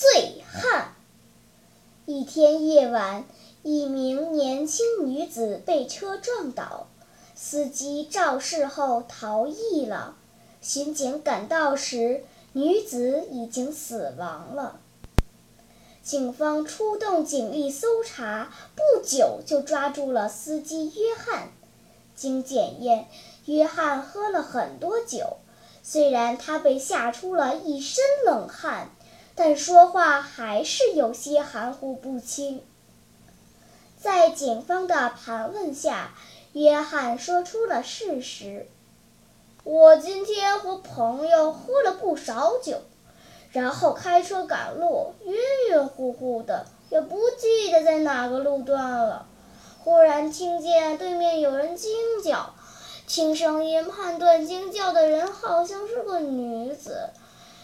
醉汉。一天夜晚，一名年轻女子被车撞倒。司机肇事后逃逸了，巡警赶到时，女子已经死亡了。警方出动警力搜查，不久就抓住了司机约翰。经检验，约翰喝了很多酒，虽然他被吓出了一身冷汗，但说话还是有些含糊不清。在警方的盘问下，约翰说出了事实：“我今天和朋友喝了不少酒，然后开车赶路，晕晕乎乎的，也不记得在哪个路段了。忽然听见对面有人惊叫，听声音判断惊叫的人好像是个女子。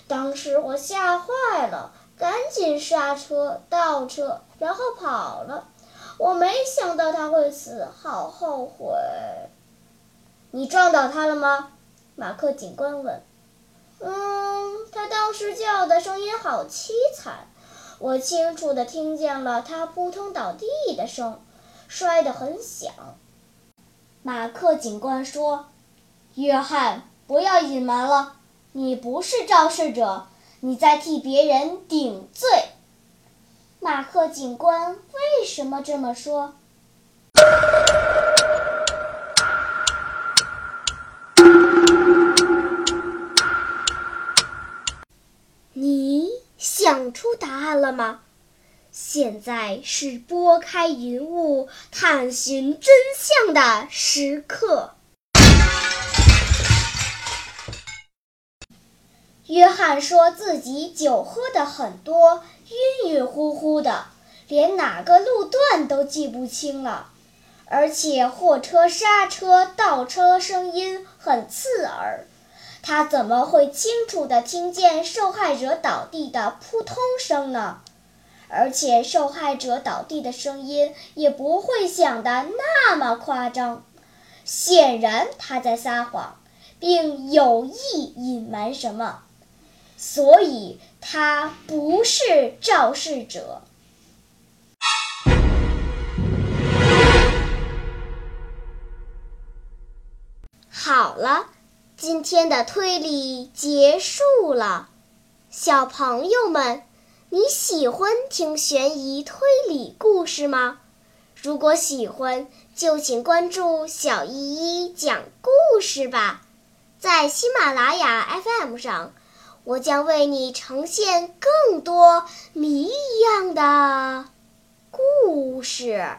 当时我吓坏了，赶紧刹车倒车，然后跑了。”我没想到他会死，好后悔。你撞倒他了吗？马克警官问。嗯，他当时叫的声音好凄惨，我清楚地听见了他扑通倒地的声，摔得很响。马克警官说：“约翰，不要隐瞒了，你不是肇事者，你在替别人顶罪。”马克警官为什么这么说？你想出答案了吗？现在是拨开云雾探寻真相的时刻。约翰说自己酒喝的很多。晕晕乎乎的，连哪个路段都记不清了，而且货车刹车倒车声音很刺耳，他怎么会清楚地听见受害者倒地的扑通声呢？而且受害者倒地的声音也不会响得那么夸张，显然他在撒谎，并有意隐瞒什么。所以，他不是肇事者。好了，今天的推理结束了。小朋友们，你喜欢听悬疑推理故事吗？如果喜欢，就请关注小依依讲故事吧，在喜马拉雅 FM 上。我将为你呈现更多谜一样的故事。